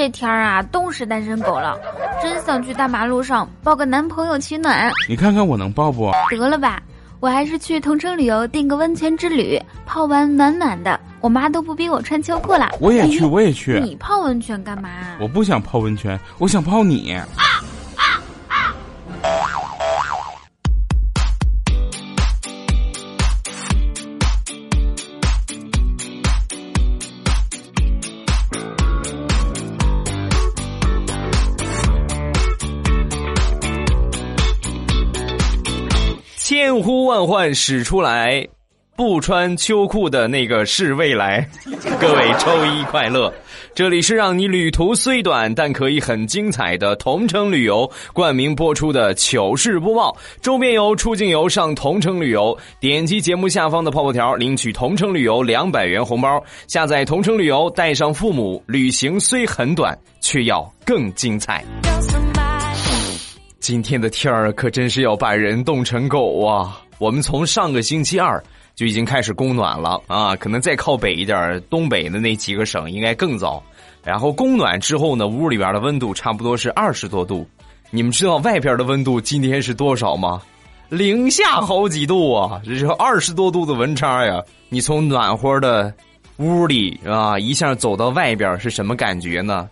这天儿啊，冻死单身狗了，真想去大马路上抱个男朋友取暖。你看看我能抱不？得了吧，我还是去同城旅游订个温泉之旅，泡完暖暖的，我妈都不逼我穿秋裤了。我也去，我也去。你泡温泉干嘛？我不想泡温泉，我想泡你。千呼万唤始出来，不穿秋裤的那个是未来。各位周一快乐！这里是让你旅途虽短但可以很精彩的同城旅游冠名播出的糗事播报。周边游、出境游上同城旅游，点击节目下方的泡泡条领取同城旅游两百元红包。下载同城旅游，带上父母，旅行虽很短，却要更精彩。今天的天儿可真是要把人冻成狗啊！我们从上个星期二就已经开始供暖了啊，可能再靠北一点，东北的那几个省应该更早。然后供暖之后呢，屋里边的温度差不多是二十多度。你们知道外边的温度今天是多少吗？零下好几度啊！这是二十多度的温差呀！你从暖和的屋里啊，一下走到外边是什么感觉呢？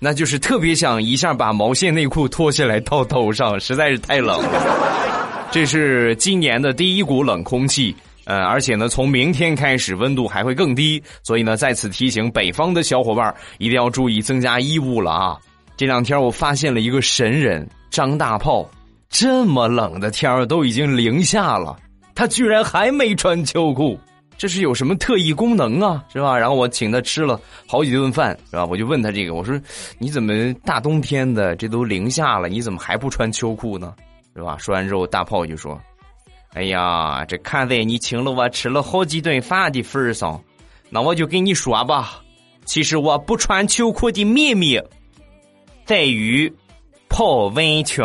那就是特别想一下把毛线内裤脱下来套头上，实在是太冷了。这是今年的第一股冷空气，呃，而且呢，从明天开始温度还会更低，所以呢，在此提醒北方的小伙伴一定要注意增加衣物了啊！这两天我发现了一个神人张大炮，这么冷的天儿都已经零下了，他居然还没穿秋裤。这是有什么特异功能啊，是吧？然后我请他吃了好几顿饭，是吧？我就问他这个，我说你怎么大冬天的这都零下了，你怎么还不穿秋裤呢？是吧？说完之后，大炮就说：“哎呀，这看在你请了我吃了好几顿饭的份上，那我就跟你说吧，其实我不穿秋裤的秘密在于泡温泉。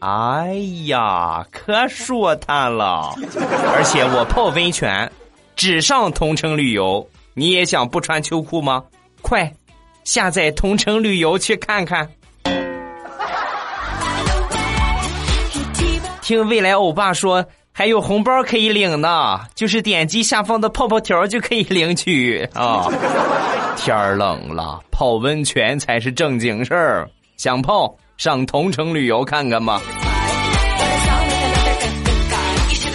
哎呀，可舒坦了，而且我泡温泉。”只上同城旅游，你也想不穿秋裤吗？快，下载同城旅游去看看。听未来欧巴说还有红包可以领呢，就是点击下方的泡泡条就可以领取啊。天儿冷了，泡温泉才是正经事儿。想泡，上同城旅游看看吧。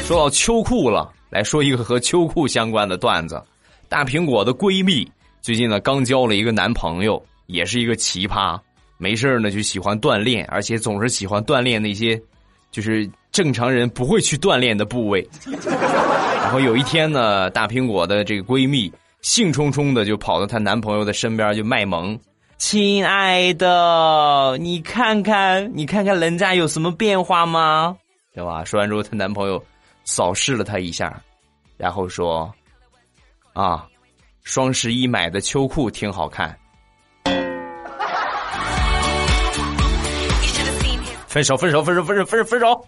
说到秋裤了。来说一个和秋裤相关的段子。大苹果的闺蜜最近呢刚交了一个男朋友，也是一个奇葩。没事呢就喜欢锻炼，而且总是喜欢锻炼那些就是正常人不会去锻炼的部位。然后有一天呢，大苹果的这个闺蜜兴冲冲的就跑到她男朋友的身边就卖萌：“亲爱的，你看看，你看看人家有什么变化吗？对吧？”说完之后，她男朋友。扫视了她一下，然后说：“啊，双十一买的秋裤挺好看。”分手，分手，分手，分手，分手，分手。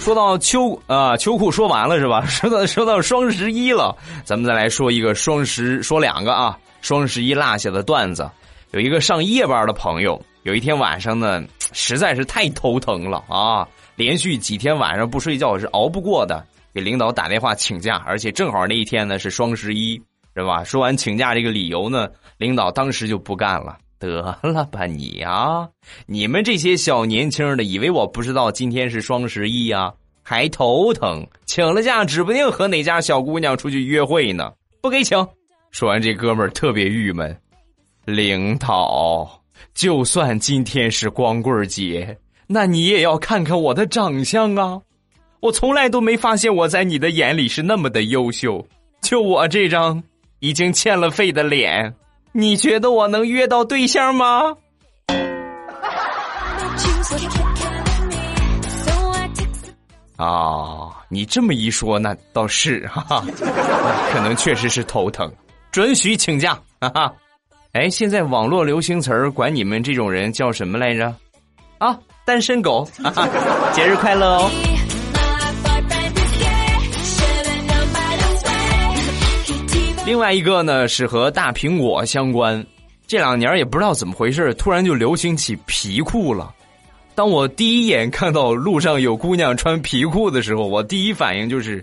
说到秋啊，秋裤说完了是吧？说到说到双十一了，咱们再来说一个双十，说两个啊，双十一落下的段子。有一个上夜班的朋友，有一天晚上呢。实在是太头疼了啊！连续几天晚上不睡觉是熬不过的，给领导打电话请假，而且正好那一天呢是双十一，是吧？说完请假这个理由呢，领导当时就不干了。得了吧你啊！你们这些小年轻的，以为我不知道今天是双十一呀？还头疼，请了假，指不定和哪家小姑娘出去约会呢，不给请。说完这哥们儿特别郁闷，领导。就算今天是光棍节，那你也要看看我的长相啊！我从来都没发现我在你的眼里是那么的优秀。就我这张已经欠了费的脸，你觉得我能约到对象吗？啊，你这么一说，那倒是哈哈，可能确实是头疼，准许请假，哈哈。哎，现在网络流行词儿管你们这种人叫什么来着？啊，单身狗！节日快乐哦！另外一个呢是和大苹果相关，这两年也不知道怎么回事，突然就流行起皮裤了。当我第一眼看到路上有姑娘穿皮裤的时候，我第一反应就是，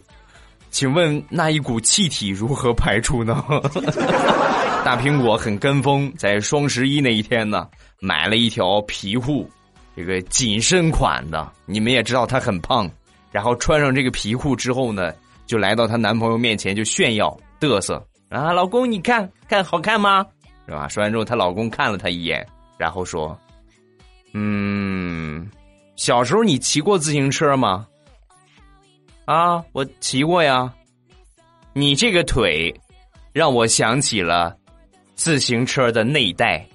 请问那一股气体如何排出呢？大苹果很跟风，在双十一那一天呢，买了一条皮裤，这个紧身款的。你们也知道她很胖，然后穿上这个皮裤之后呢，就来到她男朋友面前就炫耀嘚瑟啊，老公你看看好看吗？是吧？说完之后，她老公看了她一眼，然后说。嗯，小时候你骑过自行车吗？啊，我骑过呀。你这个腿，让我想起了自行车的内袋，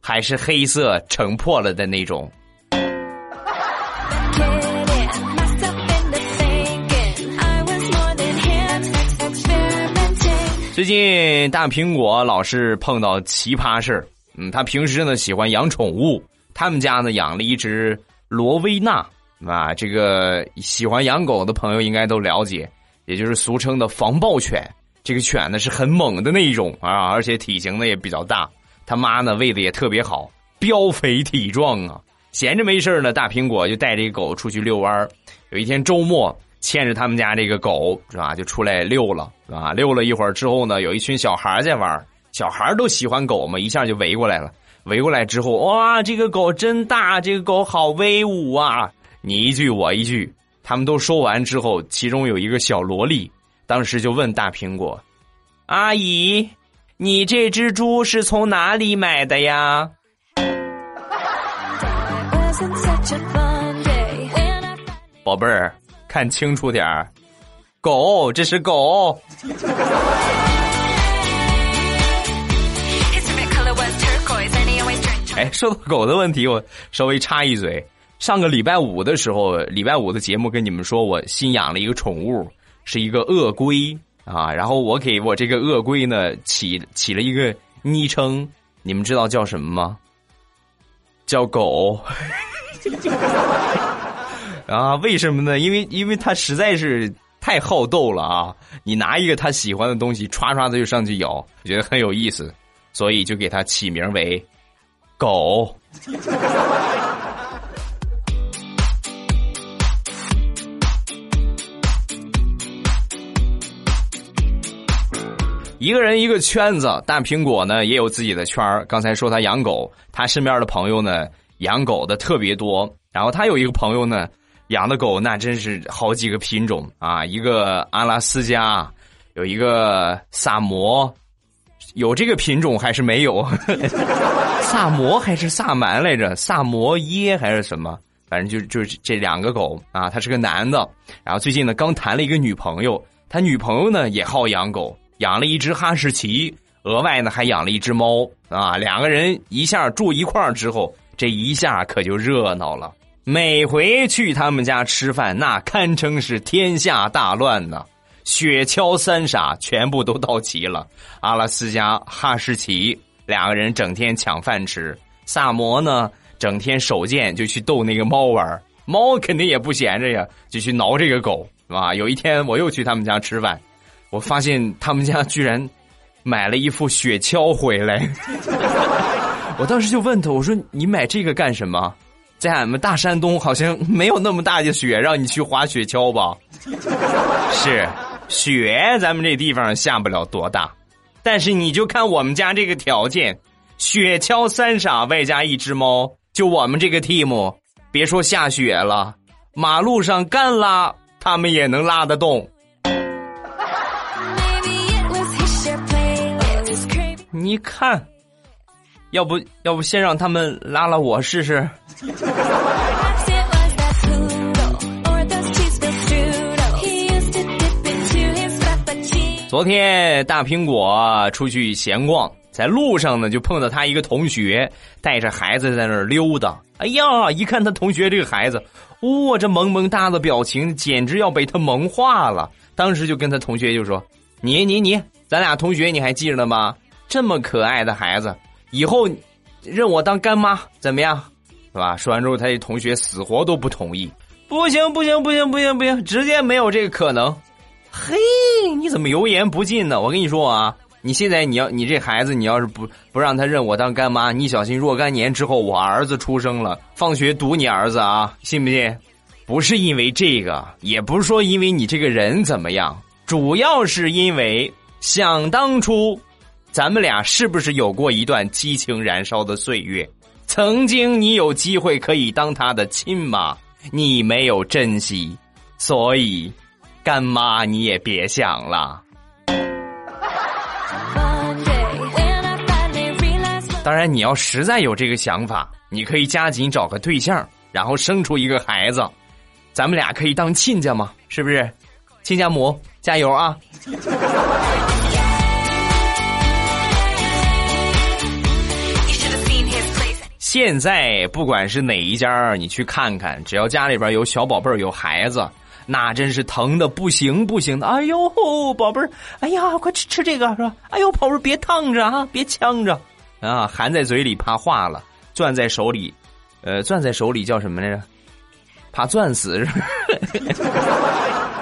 还是黑色撑破了的那种。最近大苹果老是碰到奇葩事儿。嗯，他平时呢喜欢养宠物。他们家呢养了一只罗威纳啊，这个喜欢养狗的朋友应该都了解，也就是俗称的防暴犬。这个犬呢是很猛的那一种啊，而且体型呢也比较大。他妈呢喂的也特别好，膘肥体壮啊。闲着没事呢，大苹果就带这个狗出去遛弯有一天周末，牵着他们家这个狗是吧，就出来遛了啊。遛了一会儿之后呢，有一群小孩在玩，小孩都喜欢狗嘛，一下就围过来了。围过来之后，哇，这个狗真大，这个狗好威武啊！你一句我一句，他们都说完之后，其中有一个小萝莉，当时就问大苹果：“阿姨，你这只猪是从哪里买的呀？”宝贝儿，看清楚点儿，狗，这是狗。哎，说到狗的问题，我稍微插一嘴。上个礼拜五的时候，礼拜五的节目跟你们说，我新养了一个宠物，是一个鳄龟啊。然后我给我这个鳄龟呢起起了一个昵称，你们知道叫什么吗？叫狗。啊，为什么呢？因为因为它实在是太好斗了啊！你拿一个它喜欢的东西，唰唰的就上去咬，我觉得很有意思，所以就给它起名为。狗，一个人一个圈子。大苹果呢也有自己的圈儿。刚才说他养狗，他身边的朋友呢养狗的特别多。然后他有一个朋友呢养的狗那真是好几个品种啊，一个阿拉斯加，有一个萨摩，有这个品种还是没有？萨摩还是萨满来着？萨摩耶还是什么？反正就就是这两个狗啊。他是个男的，然后最近呢刚谈了一个女朋友。他女朋友呢也好养狗，养了一只哈士奇，额外呢还养了一只猫啊。两个人一下住一块儿之后，这一下可就热闹了。每回去他们家吃饭，那堪称是天下大乱呢。雪橇三傻全部都到齐了，阿拉斯加、哈士奇。两个人整天抢饭吃，萨摩呢整天手贱就去逗那个猫玩，猫肯定也不闲着呀，就去挠这个狗，是吧？有一天我又去他们家吃饭，我发现他们家居然买了一副雪橇回来，我当时就问他，我说你买这个干什么？在俺们大山东好像没有那么大的雪让你去滑雪橇吧？是雪，咱们这地方下不了多大。但是你就看我们家这个条件，雪橇三傻外加一只猫，就我们这个 team，别说下雪了，马路上干拉他们也能拉得动。你看，要不要不先让他们拉拉我试试？昨天大苹果出去闲逛，在路上呢就碰到他一个同学带着孩子在那儿溜达。哎呀，一看他同学这个孩子，哇，这萌萌哒的表情简直要被他萌化了。当时就跟他同学就说：“你你你，咱俩同学你还记着呢吗？这么可爱的孩子，以后认我当干妈怎么样？是吧？”说完之后，他这同学死活都不同意。不行不行不行不行不行，直接没有这个可能。嘿，你怎么油盐不进呢？我跟你说啊，你现在你要你这孩子，你要是不不让他认我当干妈，你小心若干年之后我儿子出生了，放学堵你儿子啊，信不信？不是因为这个，也不是说因为你这个人怎么样，主要是因为想当初，咱们俩是不是有过一段激情燃烧的岁月？曾经你有机会可以当他的亲妈，你没有珍惜，所以干妈你也别想了。当然，你要实在有这个想法，你可以加紧找个对象，然后生出一个孩子，咱们俩可以当亲家嘛，是不是？亲家母，加油啊！现在不管是哪一家，你去看看，只要家里边有小宝贝儿、有孩子，那真是疼的不行不行的。哎呦，宝贝儿，哎呀，快吃吃这个是吧？哎呦，宝贝儿别烫着啊，别呛着啊，含在嘴里怕化了，攥在手里，呃，攥在手里叫什么来着？怕攥死是吧？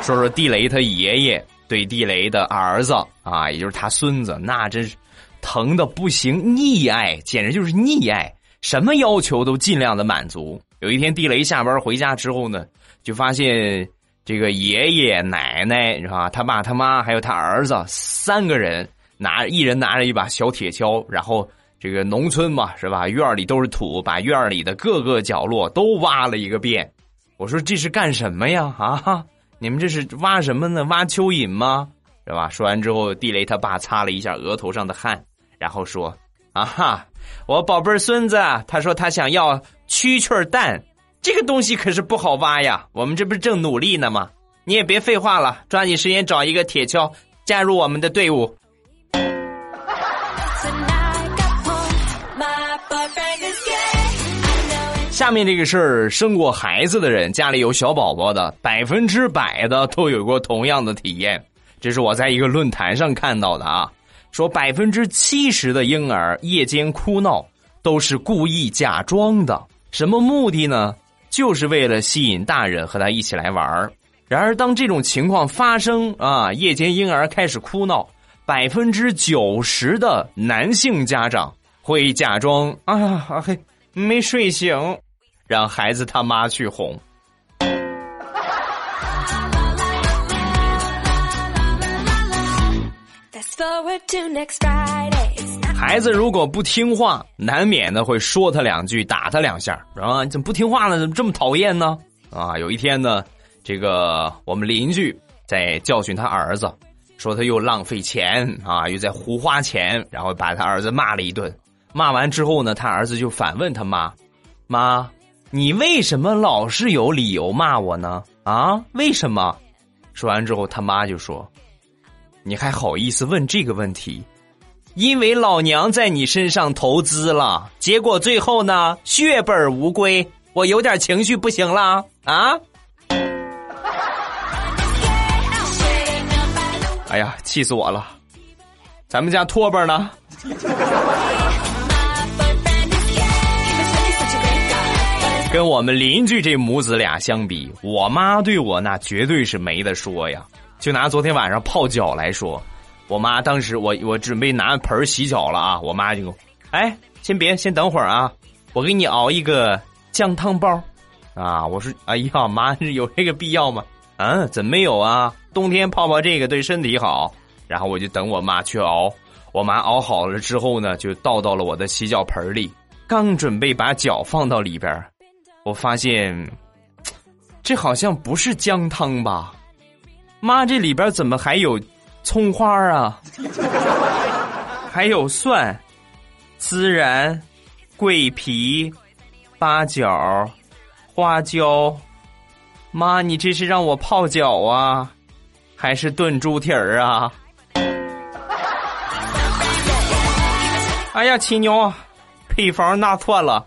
说说地雷他爷爷对地雷的儿子啊，也就是他孙子，那真是疼的不行，溺爱，简直就是溺爱。什么要求都尽量的满足。有一天，地雷下班回家之后呢，就发现这个爷爷奶奶是吧？他爸他妈还有他儿子三个人拿一人拿着一把小铁锹，然后这个农村嘛是吧？院里都是土，把院里的各个角落都挖了一个遍。我说这是干什么呀？啊，你们这是挖什么呢？挖蚯蚓吗？是吧？说完之后，地雷他爸擦了一下额头上的汗，然后说：“啊哈。”我宝贝孙子，他说他想要蛐蛐蛋，这个东西可是不好挖呀。我们这不是正努力呢吗？你也别废话了，抓紧时间找一个铁锹，加入我们的队伍。下面这个事儿，生过孩子的人，家里有小宝宝的，百分之百的都有过同样的体验。这是我在一个论坛上看到的啊。说百分之七十的婴儿夜间哭闹都是故意假装的，什么目的呢？就是为了吸引大人和他一起来玩儿然而，当这种情况发生啊，夜间婴儿开始哭闹，百分之九十的男性家长会假装啊嘿没睡醒，让孩子他妈去哄。孩子如果不听话，难免的会说他两句，打他两下，啊，你怎么不听话呢？怎么这么讨厌呢？啊，有一天呢，这个我们邻居在教训他儿子，说他又浪费钱啊，又在胡花钱，然后把他儿子骂了一顿。骂完之后呢，他儿子就反问他妈：“妈，你为什么老是有理由骂我呢？啊，为什么？”说完之后，他妈就说。你还好意思问这个问题？因为老娘在你身上投资了，结果最后呢，血本无归。我有点情绪不行了啊！哎呀，气死我了！咱们家拖把呢？跟我们邻居这母子俩相比，我妈对我那绝对是没得说呀。就拿昨天晚上泡脚来说，我妈当时我我准备拿盆洗脚了啊，我妈就，哎，先别，先等会儿啊，我给你熬一个姜汤包，啊，我说，哎呀妈，有这个必要吗？嗯，怎么没有啊？冬天泡泡这个对身体好。然后我就等我妈去熬，我妈熬好了之后呢，就倒到了我的洗脚盆里，刚准备把脚放到里边，我发现，这好像不是姜汤吧？妈，这里边怎么还有葱花啊？还有蒜、孜然、桂皮、八角、花椒。妈，你这是让我泡脚啊，还是炖猪蹄儿啊？哎呀，亲娘，配方拿错了，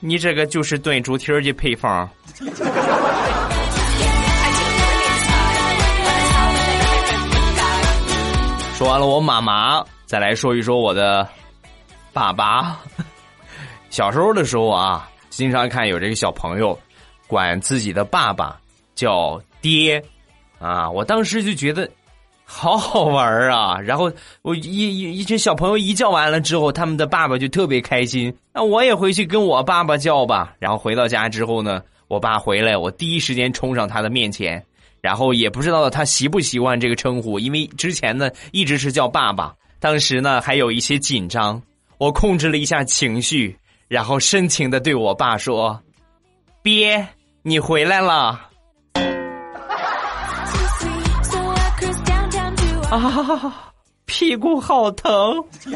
你这个就是炖猪蹄儿的配方。说完了我妈妈，再来说一说我的爸爸。小时候的时候啊，经常看有这个小朋友管自己的爸爸叫爹啊，我当时就觉得好好玩啊！然后我一一一群小朋友一叫完了之后，他们的爸爸就特别开心。那我也回去跟我爸爸叫吧。然后回到家之后呢，我爸回来，我第一时间冲上他的面前，然后也不知道他习不习惯这个称呼，因为之前呢一直是叫爸爸，当时呢还有一些紧张。我控制了一下情绪，然后深情的对我爸说：“爹，你回来了。”啊，屁股好疼！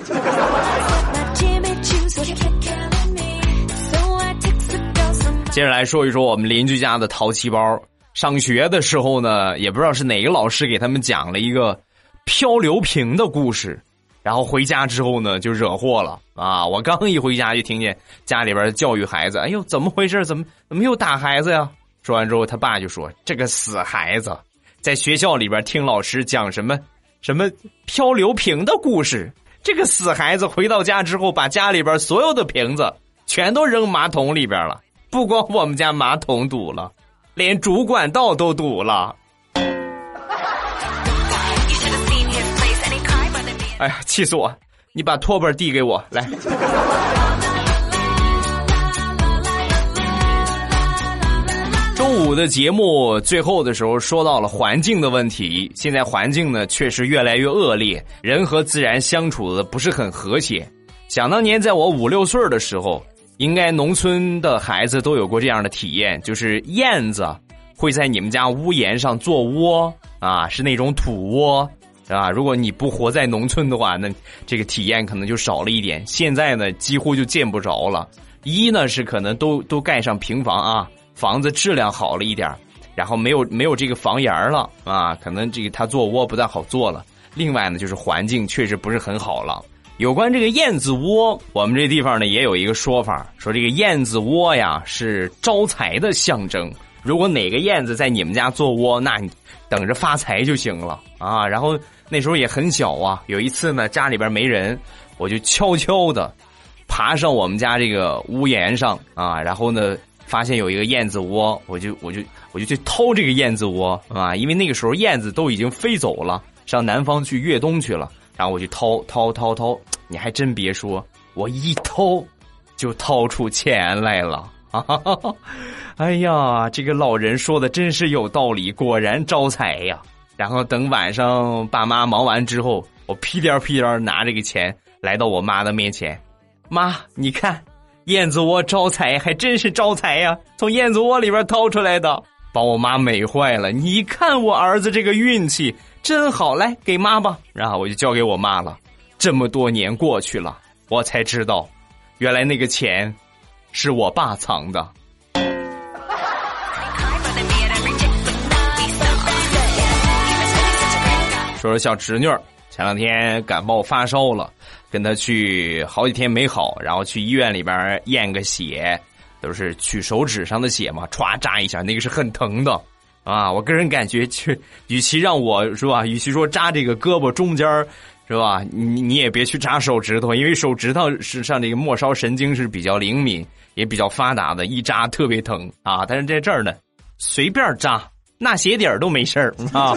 接着来说一说我们邻居家的淘气包。上学的时候呢，也不知道是哪个老师给他们讲了一个漂流瓶的故事，然后回家之后呢，就惹祸了啊！我刚一回家就听见家里边教育孩子：“哎呦，怎么回事？怎么怎么又打孩子呀？”说完之后，他爸就说：“这个死孩子，在学校里边听老师讲什么？”什么漂流瓶的故事？这个死孩子回到家之后，把家里边所有的瓶子全都扔马桶里边了。不光我们家马桶堵了，连主管道都堵了。哎呀，气死我！你把拖把递给我来。周五的节目最后的时候说到了环境的问题，现在环境呢确实越来越恶劣，人和自然相处的不是很和谐。想当年在我五六岁的时候，应该农村的孩子都有过这样的体验，就是燕子会在你们家屋檐上做窝啊，是那种土窝啊。如果你不活在农村的话，那这个体验可能就少了一点。现在呢，几乎就见不着了。一呢是可能都都盖上平房啊。房子质量好了一点然后没有没有这个房檐了啊，可能这个它做窝不太好做了。另外呢，就是环境确实不是很好了。有关这个燕子窝，我们这地方呢也有一个说法，说这个燕子窝呀是招财的象征。如果哪个燕子在你们家做窝，那你等着发财就行了啊。然后那时候也很小啊，有一次呢家里边没人，我就悄悄的爬上我们家这个屋檐上啊，然后呢。发现有一个燕子窝，我就我就我就去掏这个燕子窝啊！因为那个时候燕子都已经飞走了，上南方去越冬去了。然后我就掏掏掏掏，你还真别说，我一掏就掏出钱来了啊！哎呀，这个老人说的真是有道理，果然招财呀！然后等晚上爸妈忙完之后，我屁颠屁颠拿这个钱来到我妈的面前，妈，你看。燕子窝招财，还真是招财呀！从燕子窝里边掏出来的，把我妈美坏了。你看我儿子这个运气真好，来给妈吧。然后我就交给我妈了。这么多年过去了，我才知道，原来那个钱是我爸藏的。说说小侄女，前两天感冒发烧了。跟她去好几天没好，然后去医院里边验个血，都是取手指上的血嘛，歘扎一下，那个是很疼的啊！我个人感觉，去与其让我是吧，与其说扎这个胳膊中间是吧，你你也别去扎手指头，因为手指头是上这个末梢神经是比较灵敏，也比较发达的，一扎特别疼啊！但是在这儿呢，随便扎，那鞋底儿都没事儿啊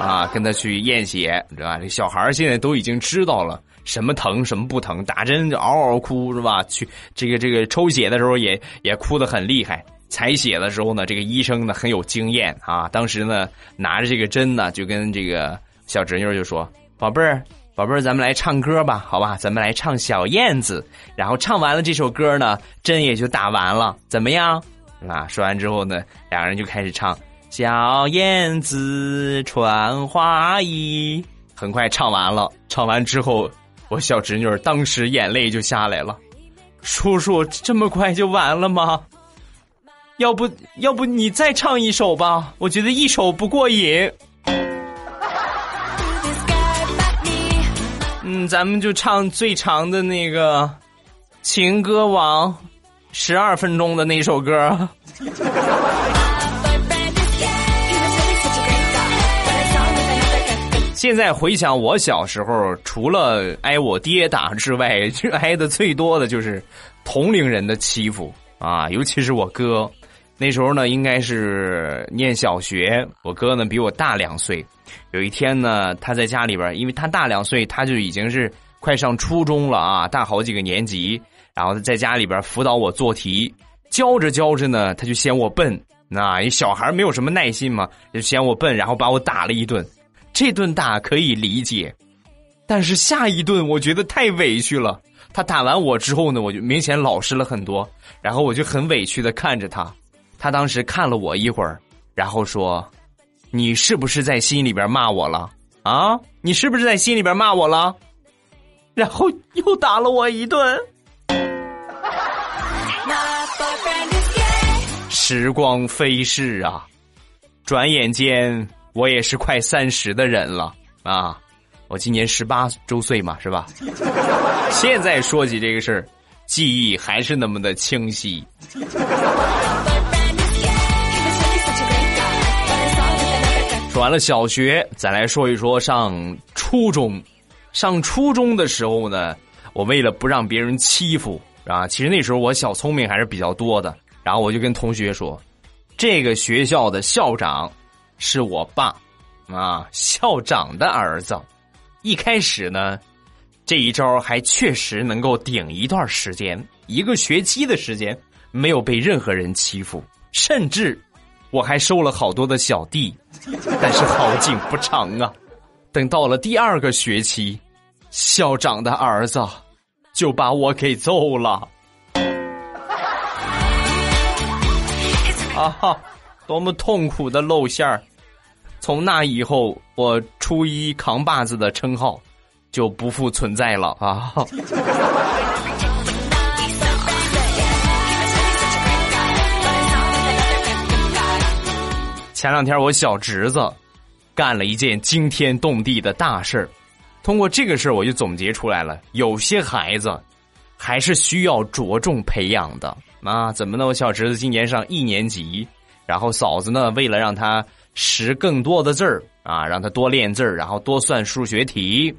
啊！跟他去验血，知道吧？这小孩现在都已经知道了。什么疼什么不疼，打针就嗷嗷哭是吧？去这个这个抽血的时候也也哭得很厉害。采血的时候呢，这个医生呢很有经验啊。当时呢拿着这个针呢，就跟这个小侄女就说：“宝贝儿，宝贝儿，咱们来唱歌吧，好吧？咱们来唱小燕子。然后唱完了这首歌呢，针也就打完了，怎么样？啊？说完之后呢，两人就开始唱小燕子穿花衣。很快唱完了，唱完之后。我小侄女当时眼泪就下来了，叔叔这么快就完了吗？要不要不你再唱一首吧？我觉得一首不过瘾。嗯，咱们就唱最长的那个《情歌王》，十二分钟的那首歌。现在回想我小时候，除了挨我爹打之外，挨的最多的就是同龄人的欺负啊，尤其是我哥，那时候呢，应该是念小学。我哥呢比我大两岁。有一天呢，他在家里边，因为他大两岁，他就已经是快上初中了啊，大好几个年级。然后在家里边辅导我做题，教着教着呢，他就嫌我笨。那小孩没有什么耐心嘛，就嫌我笨，然后把我打了一顿。这顿打可以理解，但是下一顿我觉得太委屈了。他打完我之后呢，我就明显老实了很多，然后我就很委屈的看着他。他当时看了我一会儿，然后说：“你是不是在心里边骂我了啊？你是不是在心里边骂我了？”然后又打了我一顿。时光飞逝啊，转眼间我也是快三十的人了啊！我今年十八周岁嘛，是吧？现在说起这个事儿，记忆还是那么的清晰。说完了小学，再来说一说上初中。上初中的时候呢，我为了不让别人欺负啊，其实那时候我小聪明还是比较多的。然后我就跟同学说：“这个学校的校长是我爸，啊，校长的儿子。”一开始呢，这一招还确实能够顶一段时间，一个学期的时间没有被任何人欺负，甚至我还收了好多的小弟。但是好景不长啊，等到了第二个学期，校长的儿子就把我给揍了。啊哈！多么痛苦的露馅儿！从那以后，我初一扛把子的称号就不复存在了啊！前两天我小侄子干了一件惊天动地的大事儿，通过这个事儿，我就总结出来了：有些孩子还是需要着重培养的。啊，怎么呢？我小侄子今年上一年级，然后嫂子呢，为了让他识更多的字儿啊，让他多练字儿，然后多算数学题，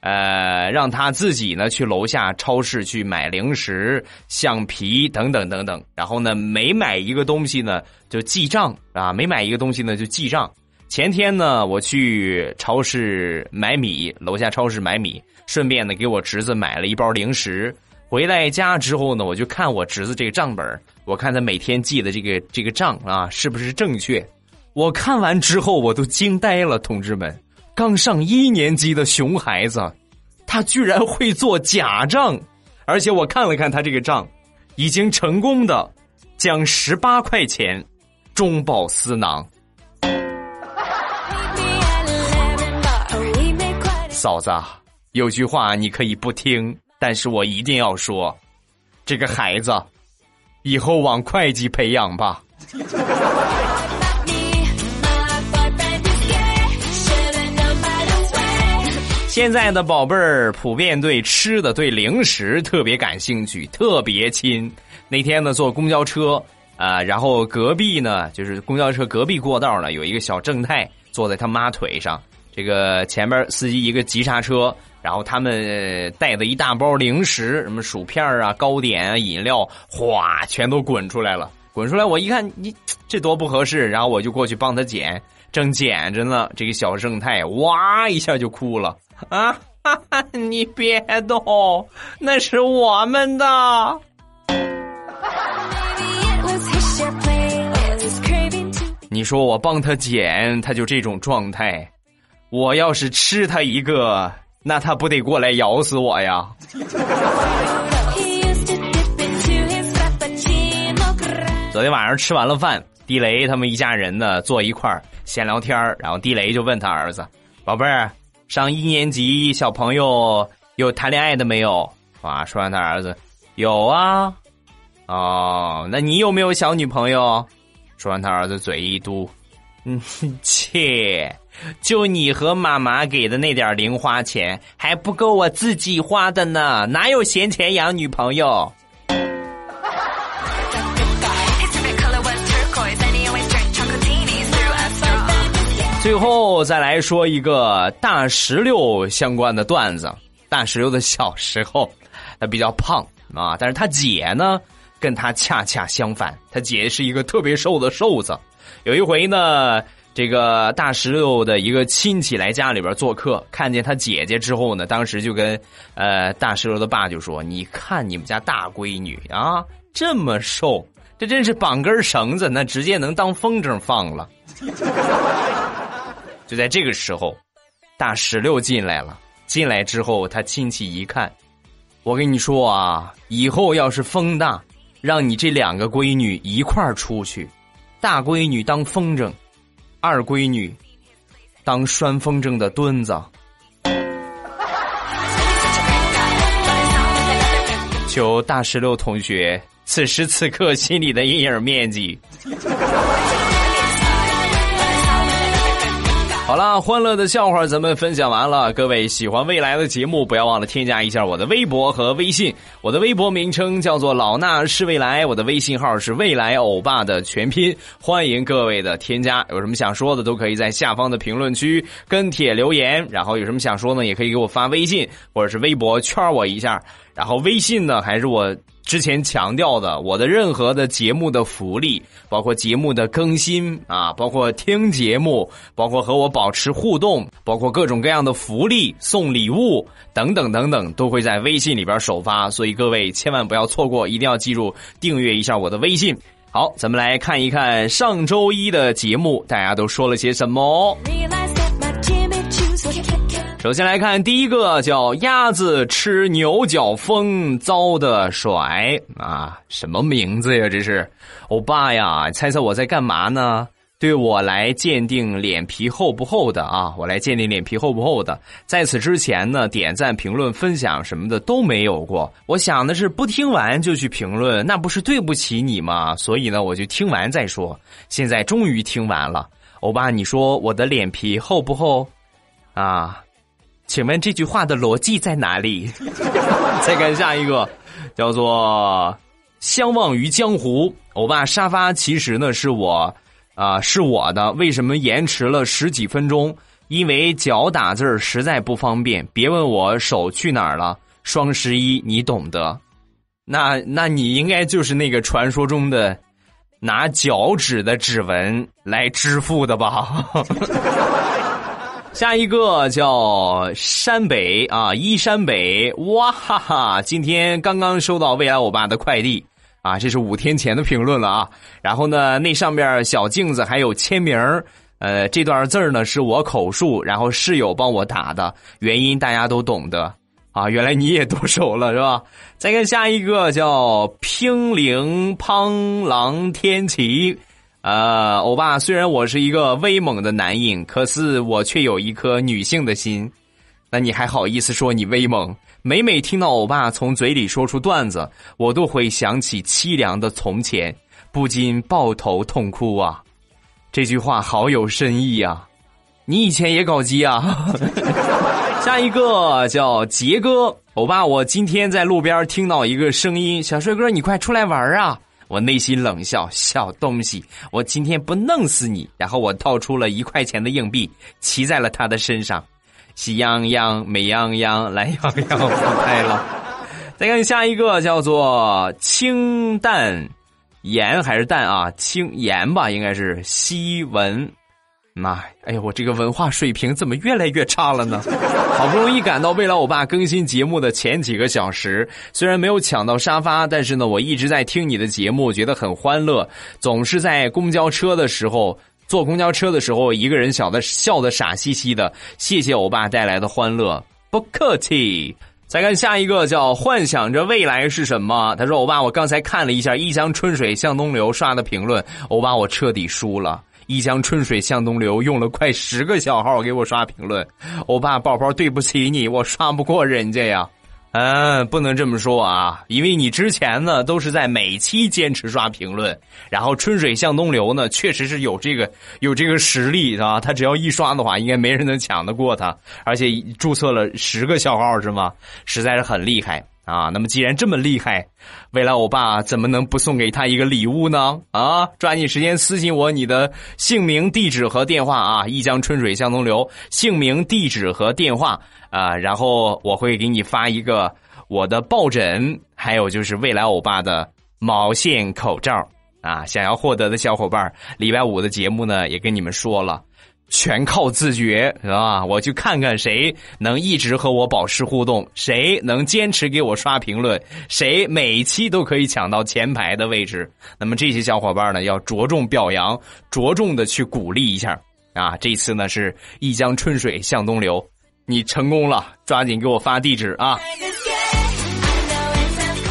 呃，让他自己呢去楼下超市去买零食、橡皮等等等等。然后呢，每买一个东西呢就记账啊，每买一个东西呢就记账。前天呢，我去超市买米，楼下超市买米，顺便呢给我侄子买了一包零食。回来家之后呢，我就看我侄子这个账本我看他每天记的这个这个账啊，是不是正确？我看完之后我都惊呆了，同志们，刚上一年级的熊孩子，他居然会做假账，而且我看了看他这个账，已经成功的将十八块钱中饱私囊。嫂子，有句话你可以不听。但是我一定要说，这个孩子以后往会计培养吧。现在的宝贝儿普遍对吃的、对零食特别感兴趣，特别亲。那天呢，坐公交车啊，然后隔壁呢，就是公交车隔壁过道呢，有一个小正太坐在他妈腿上，这个前面司机一个急刹车。然后他们带的一大包零食，什么薯片啊、糕点啊、饮料，哗，全都滚出来了。滚出来，我一看，你这多不合适。然后我就过去帮他捡，正捡着呢，这个小正太哇一下就哭了啊！哈哈，你别动，那是我们的。你说我帮他捡，他就这种状态。我要是吃他一个。那他不得过来咬死我呀！昨天晚上吃完了饭，地雷他们一家人呢坐一块儿闲聊天然后地雷就问他儿子：“宝贝儿，上一年级小朋友有谈恋爱的没有？”啊，说完他儿子：“有啊。”哦，那你有没有小女朋友？说完他儿子嘴一嘟：“嗯，切。”就你和妈妈给的那点零花钱还不够我自己花的呢，哪有闲钱养女朋友？最后再来说一个大石榴相关的段子。大石榴的小时候，他比较胖啊，但是他姐呢。跟他恰恰相反，他姐是一个特别瘦的瘦子。有一回呢，这个大石榴的一个亲戚来家里边做客，看见他姐姐之后呢，当时就跟呃大石榴的爸就说：“你看你们家大闺女啊，这么瘦，这真是绑根绳子，那直接能当风筝放了。”就在这个时候，大石榴进来了。进来之后，他亲戚一看，我跟你说啊，以后要是风大，让你这两个闺女一块儿出去，大闺女当风筝，二闺女当拴风筝的墩子。求大石榴同学此时此刻心里的阴影面积。好了，欢乐的笑话咱们分享完了。各位喜欢未来的节目，不要忘了添加一下我的微博和微信。我的微博名称叫做老衲是未来，我的微信号是未来欧巴的全拼。欢迎各位的添加，有什么想说的都可以在下方的评论区跟帖留言。然后有什么想说呢，也可以给我发微信或者是微博圈我一下。然后微信呢，还是我之前强调的，我的任何的节目的福利，包括节目的更新啊，包括听节目，包括和我保持互动，包括各种各样的福利、送礼物等等等等，都会在微信里边首发。所以各位千万不要错过，一定要记住订阅一下我的微信。好，咱们来看一看上周一的节目，大家都说了些什么。首先来看第一个，叫鸭子吃牛角风遭的甩啊，什么名字呀？这是欧巴呀？猜猜我在干嘛呢？对我来鉴定脸皮厚不厚的啊？我来鉴定脸皮厚不厚的。在此之前呢，点赞、评论、分享什么的都没有过。我想的是，不听完就去评论，那不是对不起你吗？所以呢，我就听完再说。现在终于听完了，欧巴，你说我的脸皮厚不厚？啊？请问这句话的逻辑在哪里？再看下一个，叫做“相忘于江湖”。欧巴沙发其实呢是我啊是我的，为什么延迟了十几分钟？因为脚打字实在不方便。别问我手去哪儿了，双十一你懂得。那那你应该就是那个传说中的拿脚趾的指纹来支付的吧？下一个叫山北啊，依山北，哇哈哈！今天刚刚收到未来欧巴的快递啊，这是五天前的评论了啊。然后呢，那上面小镜子还有签名呃，这段字呢是我口述，然后室友帮我打的，原因大家都懂得啊。原来你也剁手了是吧？再看下一个叫乒铃乓啷天齐。呃，欧巴，虽然我是一个威猛的男人，可是我却有一颗女性的心。那你还好意思说你威猛？每每听到欧巴从嘴里说出段子，我都会想起凄凉的从前，不禁抱头痛哭啊！这句话好有深意啊！你以前也搞基啊？下一个叫杰哥，欧巴，我今天在路边听到一个声音，小帅哥，你快出来玩啊！我内心冷笑，小东西，我今天不弄死你！然后我掏出了一块钱的硬币，骑在了他的身上，喜羊羊，美羊羊，懒羊羊，不拍了。再看下一个，叫做清淡盐还是淡啊？清盐吧，应该是西文。妈，哎呀，我这个文化水平怎么越来越差了呢？好不容易赶到未来欧巴更新节目的前几个小时，虽然没有抢到沙发，但是呢，我一直在听你的节目，觉得很欢乐。总是在公交车的时候，坐公交车的时候，一个人笑的笑的傻兮兮的。谢谢欧巴带来的欢乐，不客气。再看下一个，叫幻想着未来是什么？他说：“欧巴，我刚才看了一下一江春水向东流刷的评论，欧巴，我彻底输了。”一江春水向东流，用了快十个小号给我刷评论，欧巴宝宝对不起你，我刷不过人家呀。嗯，不能这么说啊，因为你之前呢都是在每期坚持刷评论，然后春水向东流呢确实是有这个有这个实力啊，他只要一刷的话，应该没人能抢得过他，而且注册了十个小号是吗？实在是很厉害。啊，那么既然这么厉害，未来欧巴怎么能不送给他一个礼物呢？啊，抓紧时间私信我你的姓名、地址和电话啊！一江春水向东流，姓名、地址和电话啊，然后我会给你发一个我的抱枕，还有就是未来欧巴的毛线口罩啊！想要获得的小伙伴，礼拜五的节目呢也跟你们说了，全靠自觉，是吧？我去看看谁能一直和我保持互动，谁能坚持给我刷评论，谁每一期都可以抢到前排的位置。那么这些小伙伴呢，要着重表扬，着重的去鼓励一下啊！这次呢是一江春水向东流，你成功了，抓紧给我发地址啊！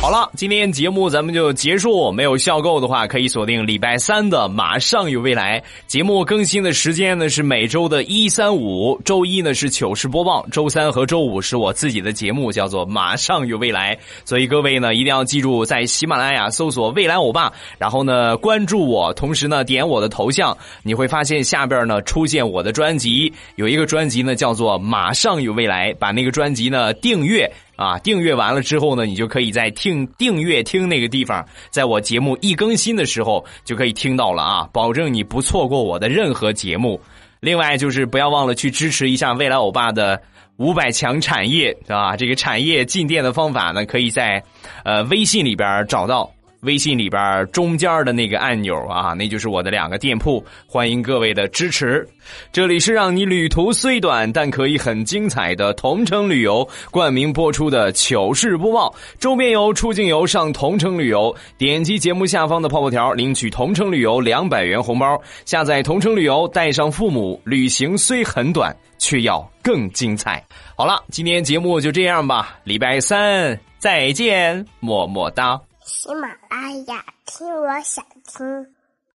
好了，今天节目咱们就结束。没有笑够的话，可以锁定礼拜三的《马上有未来》节目更新的时间呢是每周的一三五，周一呢是糗事播报，周三和周五是我自己的节目，叫做《马上有未来》。所以各位呢一定要记住，在喜马拉雅搜索“未来欧巴”，然后呢关注我，同时呢点我的头像，你会发现下边呢出现我的专辑，有一个专辑呢叫做《马上有未来》，把那个专辑呢订阅。啊，订阅完了之后呢，你就可以在听订阅听那个地方，在我节目一更新的时候就可以听到了啊，保证你不错过我的任何节目。另外就是不要忘了去支持一下未来欧巴的五百强产业，啊？这个产业进店的方法呢，可以在呃微信里边找到。微信里边中间的那个按钮啊，那就是我的两个店铺，欢迎各位的支持。这里是让你旅途虽短但可以很精彩的同城旅游冠名播出的糗事播报，周边游、出境游上同城旅游，点击节目下方的泡泡条领取同城旅游两百元红包，下载同城旅游带上父母，旅行虽很短，却要更精彩。好了，今天节目就这样吧，礼拜三再见，么么哒。喜马拉雅，听我想听。